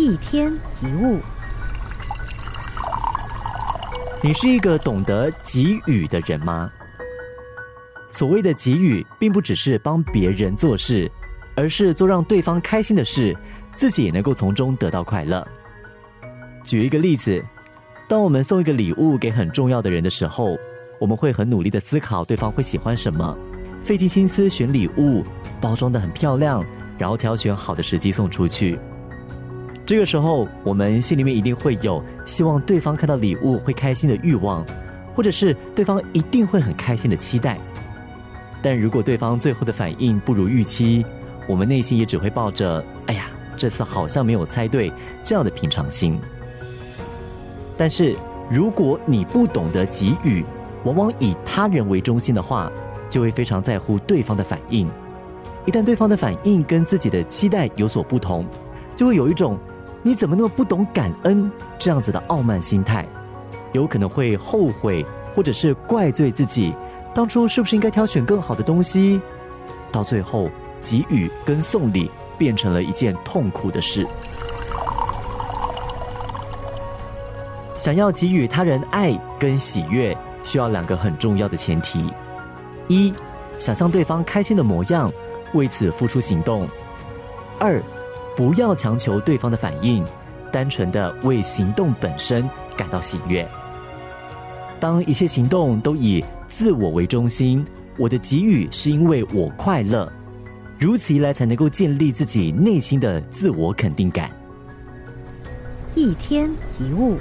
一天一物，你是一个懂得给予的人吗？所谓的给予，并不只是帮别人做事，而是做让对方开心的事，自己也能够从中得到快乐。举一个例子，当我们送一个礼物给很重要的人的时候，我们会很努力的思考对方会喜欢什么，费尽心思选礼物，包装的很漂亮，然后挑选好的时机送出去。这个时候，我们心里面一定会有希望对方看到礼物会开心的欲望，或者是对方一定会很开心的期待。但如果对方最后的反应不如预期，我们内心也只会抱着“哎呀，这次好像没有猜对”这样的平常心。但是，如果你不懂得给予，往往以他人为中心的话，就会非常在乎对方的反应。一旦对方的反应跟自己的期待有所不同，就会有一种。你怎么那么不懂感恩？这样子的傲慢心态，有可能会后悔，或者是怪罪自己，当初是不是应该挑选更好的东西？到最后，给予跟送礼变成了一件痛苦的事。想要给予他人爱跟喜悦，需要两个很重要的前提：一，想象对方开心的模样，为此付出行动；二。不要强求对方的反应，单纯的为行动本身感到喜悦。当一切行动都以自我为中心，我的给予是因为我快乐，如此一来才能够建立自己内心的自我肯定感。一天一物。